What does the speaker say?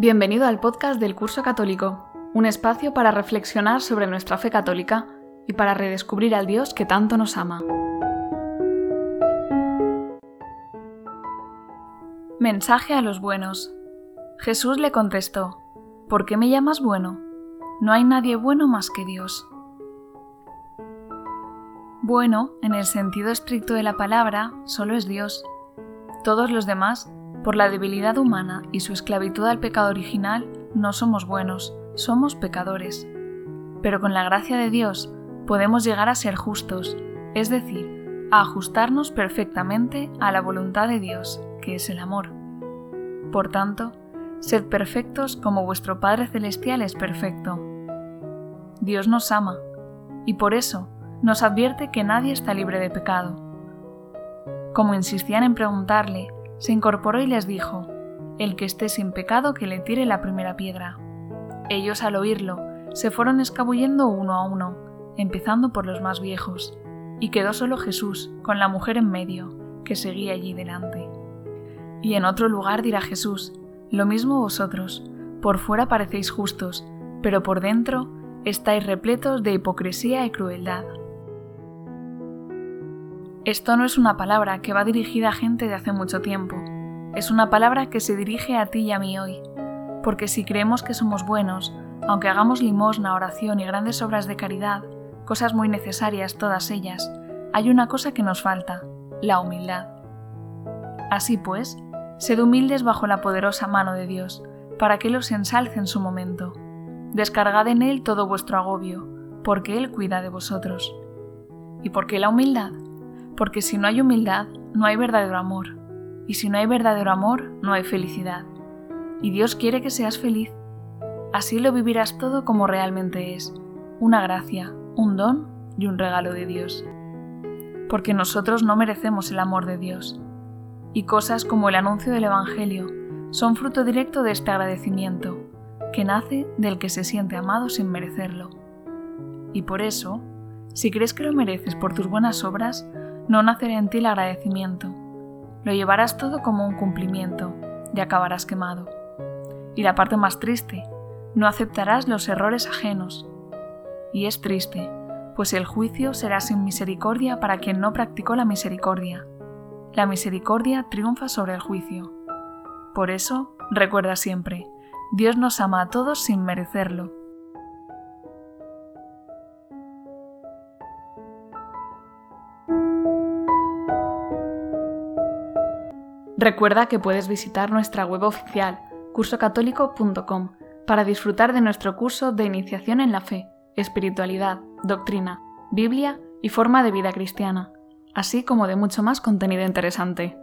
Bienvenido al podcast del Curso Católico, un espacio para reflexionar sobre nuestra fe católica y para redescubrir al Dios que tanto nos ama. Mensaje a los buenos. Jesús le contestó, ¿por qué me llamas bueno? No hay nadie bueno más que Dios. Bueno, en el sentido estricto de la palabra, solo es Dios. Todos los demás por la debilidad humana y su esclavitud al pecado original, no somos buenos, somos pecadores. Pero con la gracia de Dios podemos llegar a ser justos, es decir, a ajustarnos perfectamente a la voluntad de Dios, que es el amor. Por tanto, sed perfectos como vuestro Padre Celestial es perfecto. Dios nos ama, y por eso nos advierte que nadie está libre de pecado. Como insistían en preguntarle se incorporó y les dijo, El que esté sin pecado que le tire la primera piedra. Ellos al oírlo se fueron escabullendo uno a uno, empezando por los más viejos, y quedó solo Jesús, con la mujer en medio, que seguía allí delante. Y en otro lugar dirá Jesús, Lo mismo vosotros, por fuera parecéis justos, pero por dentro estáis repletos de hipocresía y crueldad. Esto no es una palabra que va dirigida a gente de hace mucho tiempo, es una palabra que se dirige a ti y a mí hoy, porque si creemos que somos buenos, aunque hagamos limosna, oración y grandes obras de caridad, cosas muy necesarias todas ellas, hay una cosa que nos falta, la humildad. Así pues, sed humildes bajo la poderosa mano de Dios, para que los ensalce en su momento. Descargad en Él todo vuestro agobio, porque Él cuida de vosotros. ¿Y por qué la humildad? Porque si no hay humildad, no hay verdadero amor, y si no hay verdadero amor, no hay felicidad. Y Dios quiere que seas feliz. Así lo vivirás todo como realmente es, una gracia, un don y un regalo de Dios. Porque nosotros no merecemos el amor de Dios. Y cosas como el anuncio del Evangelio son fruto directo de este agradecimiento, que nace del que se siente amado sin merecerlo. Y por eso, si crees que lo mereces por tus buenas obras, no nacerá en ti el agradecimiento. Lo llevarás todo como un cumplimiento y acabarás quemado. Y la parte más triste, no aceptarás los errores ajenos. Y es triste, pues el juicio será sin misericordia para quien no practicó la misericordia. La misericordia triunfa sobre el juicio. Por eso, recuerda siempre, Dios nos ama a todos sin merecerlo Recuerda que puedes visitar nuestra web oficial, cursocatólico.com, para disfrutar de nuestro curso de iniciación en la fe, espiritualidad, doctrina, Biblia y forma de vida cristiana, así como de mucho más contenido interesante.